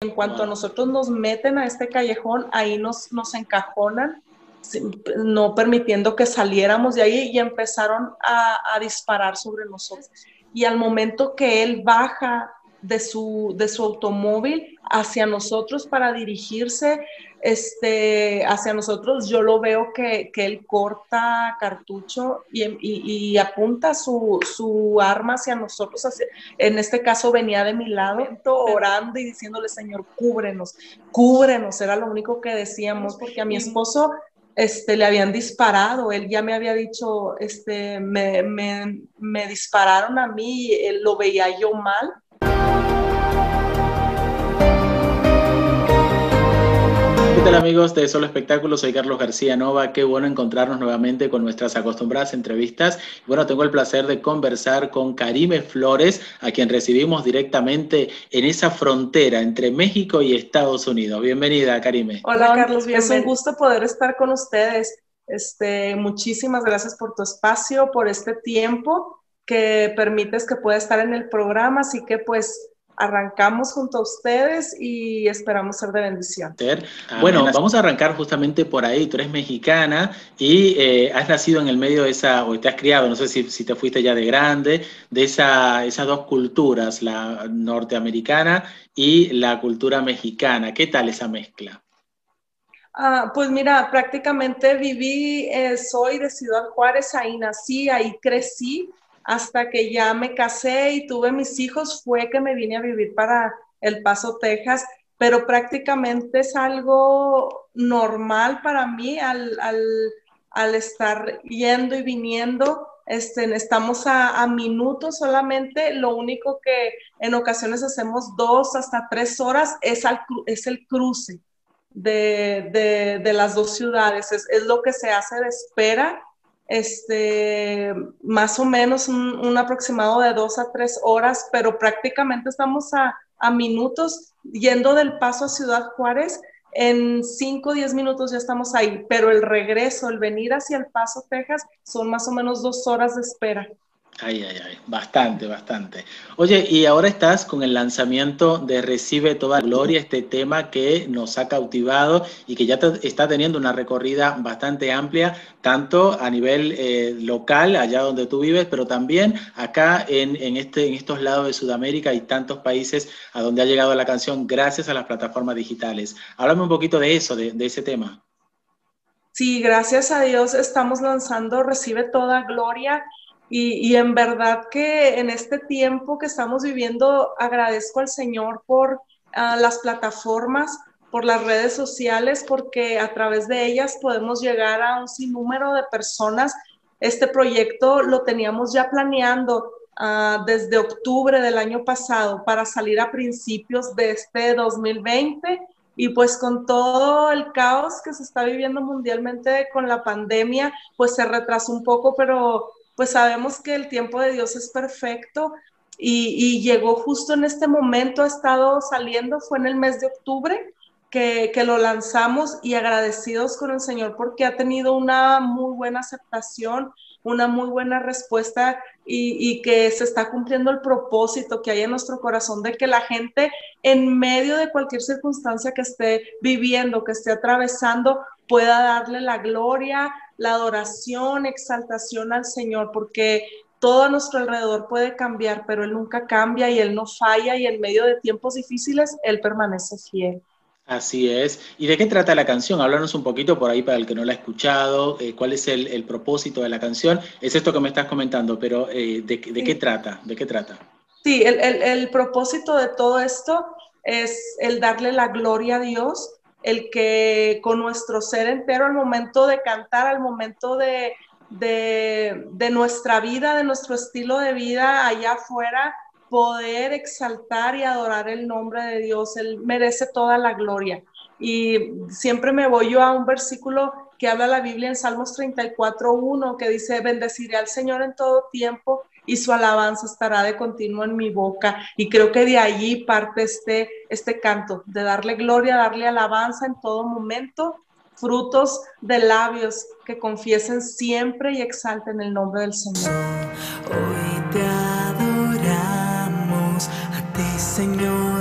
en cuanto a nosotros nos meten a este callejón, ahí nos, nos encajonan, no permitiendo que saliéramos de ahí y empezaron a, disparar sobre nosotros. Y al momento que él baja de su, de su automóvil hacia nosotros para dirigirse, este, hacia nosotros, yo lo veo que, él corta cartucho y, apunta su, su, arma hacia nosotros. en este caso venía de mi lado, orando y diciéndole, Señor, cúbrenos, cúbrenos. Era lo único que decíamos, porque a mi esposo este, le habían disparado, él ya me había dicho, este, me, me, me dispararon a mí, él lo veía yo mal Hola amigos de Solo Espectáculos? Soy Carlos García Nova. Qué bueno encontrarnos nuevamente con nuestras acostumbradas entrevistas. Bueno, tengo el placer de conversar con Karime Flores, a quien recibimos directamente en esa frontera entre México y Estados Unidos. Bienvenida, Karime. Hola, Carlos. Es un gusto poder estar con ustedes. Este, muchísimas gracias por tu espacio, por este tiempo que permites que pueda estar en el programa. Así que pues arrancamos junto a ustedes y esperamos ser de bendición. Bueno, vamos a arrancar justamente por ahí. Tú eres mexicana y eh, has nacido en el medio de esa, o te has criado, no sé si, si te fuiste ya de grande, de esa, esas dos culturas, la norteamericana y la cultura mexicana. ¿Qué tal esa mezcla? Ah, pues mira, prácticamente viví, eh, soy de Ciudad Juárez, ahí nací, ahí crecí hasta que ya me casé y tuve mis hijos, fue que me vine a vivir para El Paso, Texas, pero prácticamente es algo normal para mí al, estar yendo y viniendo. Este, estamos a, minutos solamente, lo único que en ocasiones hacemos dos hasta tres horas es, es el cruce de, las dos ciudades, es, es, lo que se hace de espera este, más o menos un, aproximado de dos a tres horas, pero prácticamente estamos a, minutos yendo del paso a Ciudad Juárez. En cinco o diez minutos ya estamos ahí, pero el regreso, el venir hacia el Paso, Texas, son más o menos dos horas de espera. Ay, ay, ay, bastante, bastante. Oye, y ahora estás con el lanzamiento de Recibe toda gloria, este tema que nos ha cautivado y que ya está teniendo una recorrida bastante amplia, tanto a nivel eh, local, allá donde tú vives, pero también acá en, este, en estos lados de Sudamérica y tantos países a donde ha llegado la canción gracias a las plataformas digitales. Háblame un poquito de eso, de, de ese tema. Sí, gracias a Dios estamos lanzando Recibe toda gloria y, en verdad que en este tiempo que estamos viviendo, agradezco al Señor por ah, las plataformas, por las redes sociales, porque a través de ellas podemos llegar a un sinnúmero de personas. Este proyecto lo teníamos ya planeando ah, desde octubre del año pasado para salir a principios de este 2020 y pues con todo el caos que se está viviendo mundialmente con la pandemia, pues se retrasó un poco, pero pues sabemos que el tiempo de Dios es perfecto y, llegó justo en este momento, ha estado saliendo, fue en el mes de octubre que, lo lanzamos y agradecidos con el Señor porque ha tenido una muy buena aceptación, una muy buena respuesta y, que se está cumpliendo el propósito que hay en nuestro corazón de que la gente en medio de cualquier circunstancia que esté viviendo, que esté atravesando, pueda darle la gloria, la adoración, exaltación al Señor, porque todo a nuestro alrededor puede cambiar, pero Él nunca cambia y Él no falla y en medio de tiempos difíciles Él permanece fiel. Así es. ¿Y de qué trata la canción? Háblanos un poquito por ahí para el que no la ha escuchado. Eh, ¿Cuál es el, propósito de la canción? Es esto que me estás comentando, pero eh, ¿de, qué trata? ¿De qué trata? Sí, el, el propósito de todo esto es el darle la gloria a Dios el que con nuestro ser entero al momento de cantar, al momento de, de, nuestra vida, de nuestro estilo de vida allá afuera, poder exaltar y adorar el nombre de Dios. Él merece toda la gloria. Y siempre me voy yo a un versículo que habla la Biblia en Salmos 34.1, que dice, bendeciré al Señor en todo tiempo y su alabanza estará de continuo en mi boca. Y creo que de allí parte este, este canto, de darle gloria, darle alabanza en todo momento, frutos de labios que confiesen siempre y exalten el nombre del Señor. Hoy te adoramos a ti, Señor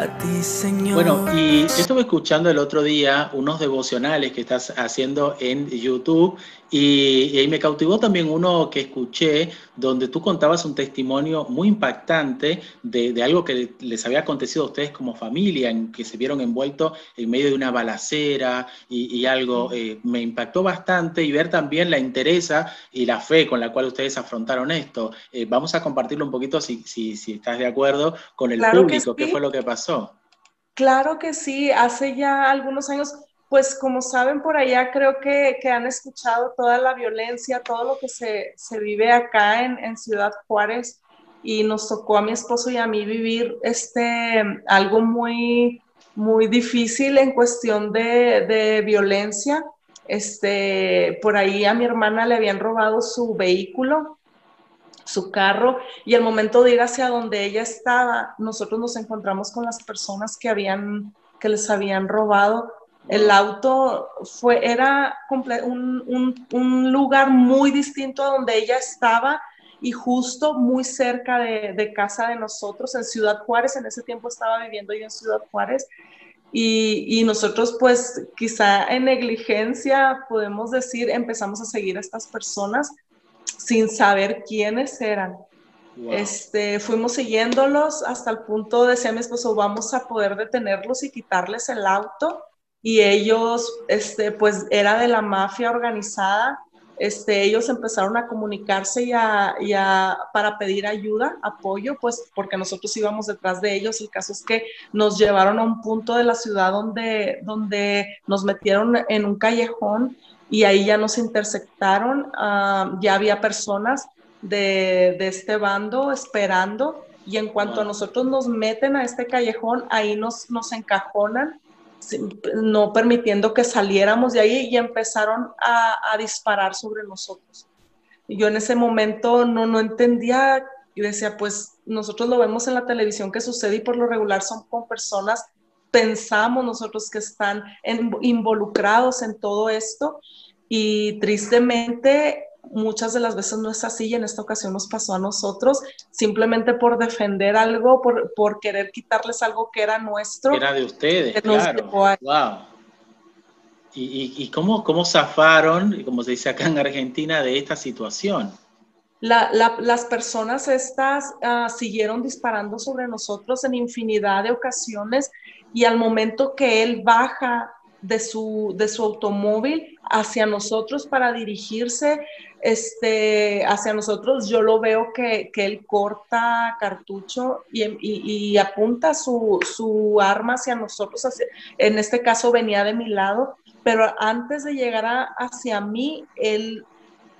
a ti, Señor. Bueno, y estuve escuchando el otro día unos devocionales que estás haciendo en YouTube y, ahí me cautivó también uno que escuché donde tú contabas un testimonio muy impactante de, algo que les había acontecido a ustedes como familia, en que se vieron envueltos en medio de una balacera y, algo eh, me impactó bastante y ver también la interesa y la fe con la cual ustedes afrontaron esto. Eh, vamos a compartirlo un poquito si, si, si estás de acuerdo con el público, qué fue lo que pasó. Claro que sí, hace ya algunos años, pues como saben por allá, creo que, que han escuchado toda la violencia, todo lo que se, se vive acá en, en, Ciudad Juárez y nos tocó a mi esposo y a mí vivir este, algo muy, muy difícil en cuestión de, de violencia. Este, por ahí a mi hermana le habían robado su vehículo su carro y el momento de ir hacia donde ella estaba, nosotros nos encontramos con las personas que habían que les habían robado. El auto fue era un, un, lugar muy distinto a donde ella estaba y justo muy cerca de, de, casa de nosotros en Ciudad Juárez. En ese tiempo estaba viviendo yo en Ciudad Juárez y, y, nosotros pues quizá en negligencia podemos decir empezamos a seguir a estas personas sin saber quiénes eran. Este, fuimos siguiéndolos hasta el punto, decía mi esposo, vamos a poder detenerlos y quitarles el auto. Y ellos, este, pues era de la mafia organizada. Este, ellos empezaron a comunicarse y a, para pedir ayuda, apoyo, pues porque nosotros íbamos detrás de ellos. El caso es que nos llevaron a un punto de la ciudad donde, donde nos metieron en un callejón y ahí ya nos interceptaron, ah, ya había personas de, de, este bando esperando y en cuanto a nosotros nos meten a este callejón, ahí nos, nos encajonan, no permitiendo que saliéramos de ahí y empezaron a, disparar sobre nosotros. Yo en ese momento no, no entendía y decía, pues nosotros lo vemos en la televisión que sucede y por lo regular son con personas pensamos nosotros que están involucrados en todo esto y tristemente muchas de las veces no es así y en esta ocasión nos pasó a nosotros simplemente por defender algo, por, por querer quitarles algo que era nuestro. Era de ustedes, claro. Wow. ¿Y, y, cómo, cómo zafaron, como se dice acá en Argentina, de esta situación? La, las personas estas uh, siguieron disparando sobre nosotros en infinidad de ocasiones y al momento que él baja de su, de su automóvil hacia nosotros para dirigirse este, hacia nosotros, yo lo veo que, que él corta cartucho y, y, apunta su, su, arma hacia nosotros. en este caso venía de mi lado, pero antes de llegar a, hacia mí, él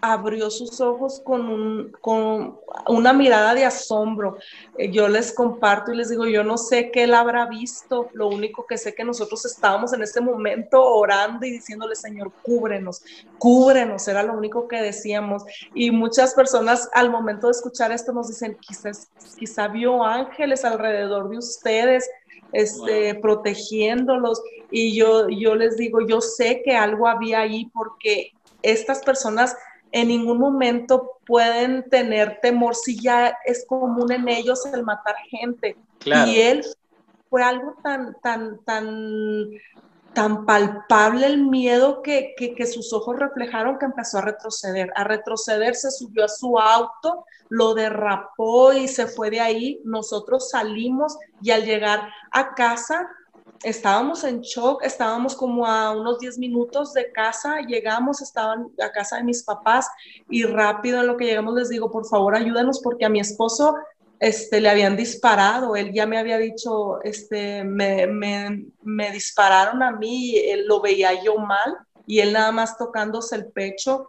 abrió sus ojos con, un, con una mirada de asombro. Eh, yo les comparto y les digo, yo no sé qué él habrá visto, lo único que sé que nosotros estábamos en este momento orando y diciéndole, Señor, cúbrenos, cúbrenos, era lo único que decíamos. Y muchas personas al momento de escuchar esto nos dicen, quizás, quizá vio ángeles alrededor de ustedes, este, protegiéndolos. Y yo, yo les digo, yo sé que algo había ahí porque estas personas en ningún momento pueden tener temor si ya es común en ellos el matar gente. Y él fue algo tan, tan, tan, tan palpable el miedo que, que, sus ojos reflejaron que empezó a retroceder. A retroceder se subió a su auto, lo derrapó y se fue de ahí. Nosotros salimos y al llegar a casa estábamos en shock, estábamos como a unos 10 minutos de casa, llegamos, estaban a casa de mis papás y rápido en lo que llegamos les digo, por favor ayúdenos porque a mi esposo este, le habían disparado, él ya me había dicho, este, me, me, me dispararon a mí, él lo veía yo mal y él nada más tocándose el pecho.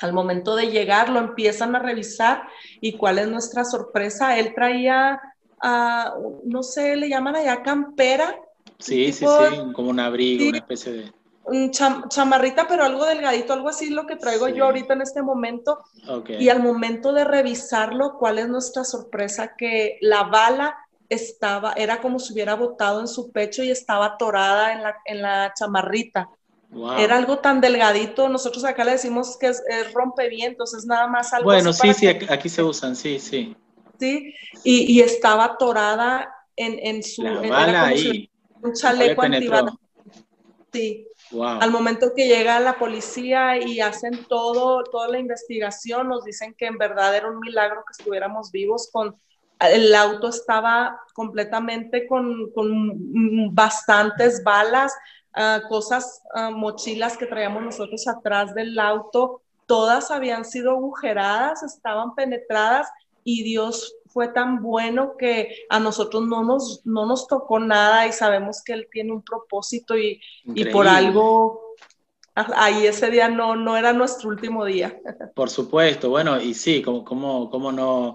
Al momento de llegar lo empiezan a revisar y cuál es nuestra sorpresa, él traía, uh, no sé, le llaman allá campera, Sí, sí, sí, como un abrigo, una especie de... Un chamarrita, pero algo delgadito, algo así lo que traigo yo ahorita en este momento. Y al momento de revisarlo, ¿cuál es nuestra sorpresa? Que la bala estaba, era como si hubiera botado en su pecho y estaba atorada en la, en la chamarrita. Era algo tan delgadito, nosotros acá le decimos que es, rompevientos, es nada más algo Bueno, sí, sí, aquí se usan, sí, sí. Sí, y, y estaba atorada en, su... ahí. Un chaleco antibalas. Sí. Al momento que llega la policía y hacen todo, toda la investigación, nos dicen que en verdad era un milagro que estuviéramos vivos con el auto estaba completamente con, con bastantes balas, ah, cosas, uh, mochilas que traíamos nosotros atrás del auto, todas habían sido agujeradas, estaban penetradas y Dios fue tan bueno que a nosotros no nos, no nos tocó nada y sabemos que Él tiene un propósito y, y por algo ahí ese día no, no era nuestro último día. Por supuesto, bueno, y sí, como, como, como no,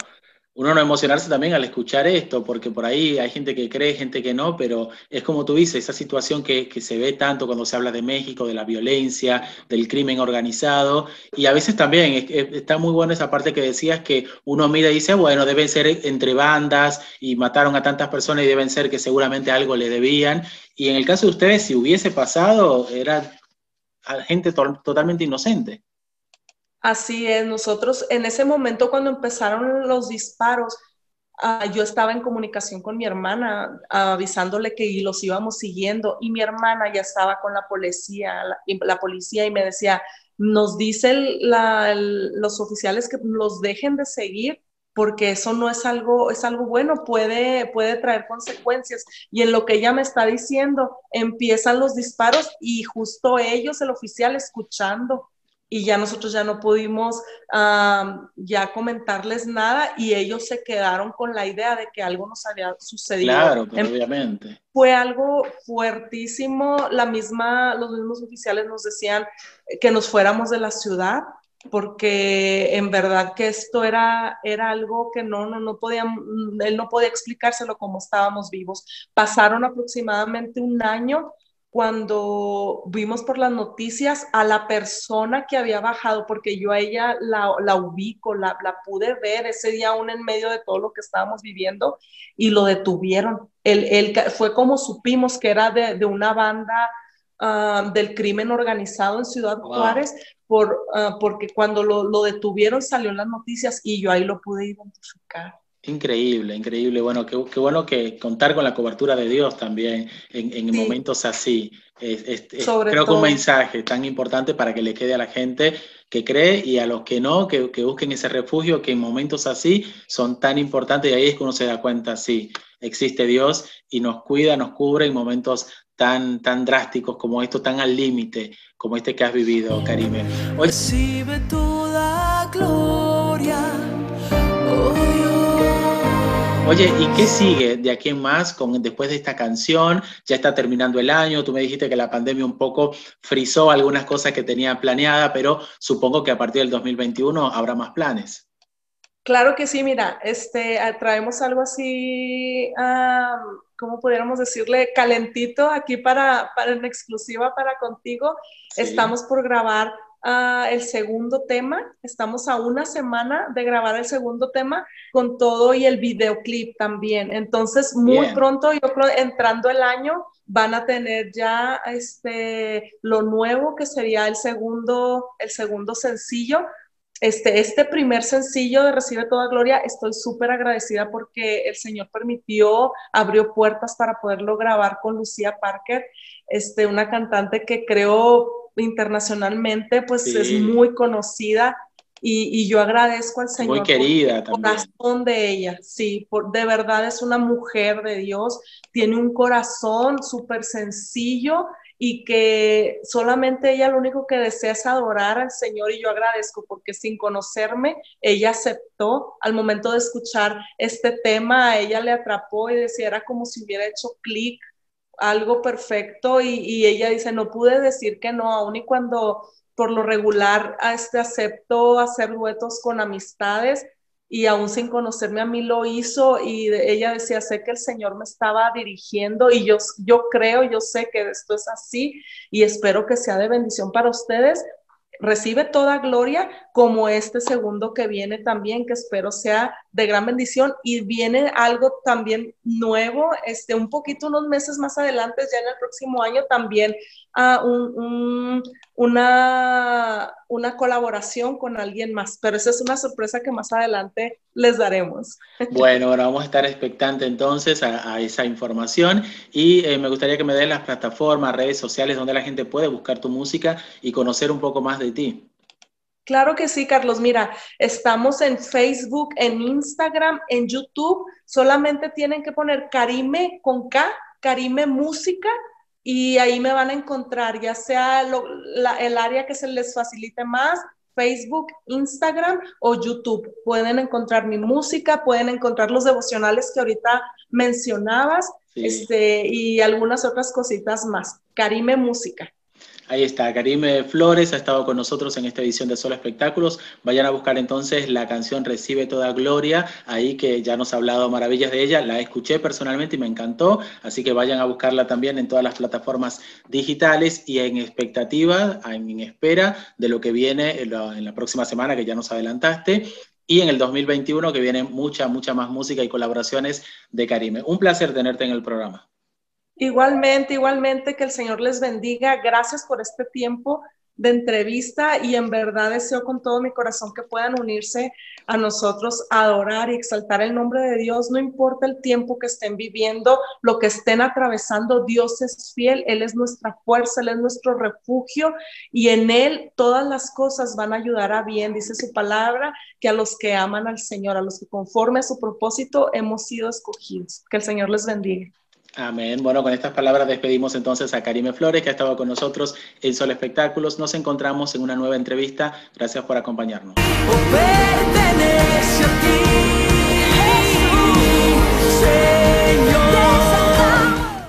uno no emocionarse también al escuchar esto, porque por ahí hay gente que cree, gente que no, pero es como tú dices, esa situación que, se ve tanto cuando se habla de México, de la violencia, del crimen organizado, y a veces también está muy buena esa parte que decías que uno mira y dice, bueno, deben ser entre bandas y mataron a tantas personas y deben ser que seguramente algo le debían, y en el caso de ustedes, si hubiese pasado, era gente totalmente inocente. Así es, nosotros en ese momento cuando empezaron los disparos, ah, yo estaba en comunicación con mi hermana avisándole que los íbamos siguiendo y mi hermana ya estaba con la policía, la, policía y me decía, nos dicen los oficiales que los dejen de seguir porque eso no es algo, es algo bueno, puede, puede traer consecuencias. Y en lo que ella me está diciendo, empiezan los disparos y justo ellos, el oficial, escuchando y ya nosotros ya no pudimos ya comentarles nada y ellos se quedaron con la idea de que algo nos había sucedido. Claro, obviamente. Fue algo fuertísimo, la misma, los mismos oficiales nos decían que nos fuéramos de la ciudad porque en verdad que esto era, era algo que no, no, no podía, él no podía explicárselo como estábamos vivos. Pasaron aproximadamente un año cuando vimos por las noticias a la persona que había bajado, porque yo a ella la, ubico, la, pude ver ese día aún en medio de todo lo que estábamos viviendo y lo detuvieron. Él, fue como supimos que era de, una banda ah, del crimen organizado en Ciudad Juárez, por, ah, porque cuando lo, lo detuvieron salió en las noticias y yo ahí lo pude identificar. Increíble, increíble. Bueno, qué, bueno que contar con la cobertura de Dios también en, momentos así. Es, creo que un mensaje tan importante para que le quede a la gente que cree y a los que no, que, busquen ese refugio que en momentos así son tan importantes y ahí es que uno se da cuenta, sí, existe Dios y nos cuida, nos cubre en momentos tan, tan drásticos como esto, tan al límite como este que has vivido, Karime. Recibe Oye, ¿y qué sigue de aquí en más con, después de esta canción? Ya está terminando el año, tú me dijiste que la pandemia un poco frizó algunas cosas que tenía planeada, pero supongo que a partir del 2021 habrá más planes. Claro que sí, mira, este, ah, traemos algo así, ¿cómo pudiéramos decirle? Calentito aquí para, para en exclusiva para contigo. Estamos por grabar el segundo tema. Estamos a una semana de grabar el segundo tema con todo y el videoclip también. Entonces, muy pronto, yo creo, entrando el año, van a tener ya este, lo nuevo que sería el segundo, el segundo sencillo. Este, este primer sencillo de Recibe Toda Gloria, estoy súper agradecida porque el Señor permitió, abrió puertas para poderlo grabar con Lucía Parker, este, una cantante que creo internacionalmente, pues es muy conocida y, yo agradezco al Señor. Muy querida por el corazón de ella, sí, por, de verdad es una mujer de Dios, tiene un corazón súper sencillo y que solamente ella lo único que desea es adorar al Señor y yo agradezco porque sin conocerme, ella aceptó al momento de escuchar este tema, a ella le atrapó y decía, era como si hubiera hecho clic algo perfecto y, ella dice, no pude decir que no, aun y cuando por lo regular a este acepto hacer duetos con amistades y aún sin conocerme a mí lo hizo y ella decía, sé que el Señor me estaba dirigiendo y yo, yo creo, yo sé que esto es así y espero que sea de bendición para ustedes recibe toda gloria como este segundo que viene también, que espero sea de gran bendición. Y viene algo también nuevo, este, un poquito unos meses más adelante, ya en el próximo año también uh, un, una, una colaboración con alguien más, pero esa es una sorpresa que más adelante les daremos. Bueno, ahora vamos a estar expectante entonces a, esa información y eh, me gustaría que me des las plataformas, redes sociales donde la gente puede buscar tu música y conocer un poco más de ti. Claro que sí, Carlos. Mira, estamos en Facebook, en Instagram, en YouTube. Solamente tienen que poner Karime con K, Karime Música y ahí me van a encontrar, ya sea el área que se les facilite más, Facebook, Instagram o YouTube. Pueden encontrar mi música, pueden encontrar los devocionales que ahorita mencionabas este, y algunas otras cositas más. Karime Música. Ahí está, Karime Flores ha estado con nosotros en esta edición de Solo Espectáculos. Vayan a buscar entonces la canción Recibe toda gloria, ahí que ya nos ha hablado maravillas de ella. La escuché personalmente y me encantó, así que vayan a buscarla también en todas las plataformas digitales y en expectativa, en espera de lo que viene en la, en la próxima semana que ya nos adelantaste y en el 2021 que viene mucha, mucha más música y colaboraciones de Karime. Un placer tenerte en el programa. Igualmente, igualmente, que el Señor les bendiga. Gracias por este tiempo de entrevista y en verdad deseo con todo mi corazón que puedan unirse a nosotros a adorar y exaltar el nombre de Dios. No importa el tiempo que estén viviendo, lo que estén atravesando, Dios es fiel, Él es nuestra fuerza, Él es nuestro refugio y en Él todas las cosas van a ayudar a bien, dice su palabra, que a los que aman al Señor, a los que conforme a su propósito hemos sido escogidos. Que el Señor les bendiga. Amén. Bueno, con estas palabras despedimos entonces a Karime Flores, que ha estado con nosotros en Sol Espectáculos. Nos encontramos en una nueva entrevista. Gracias por acompañarnos. Oh,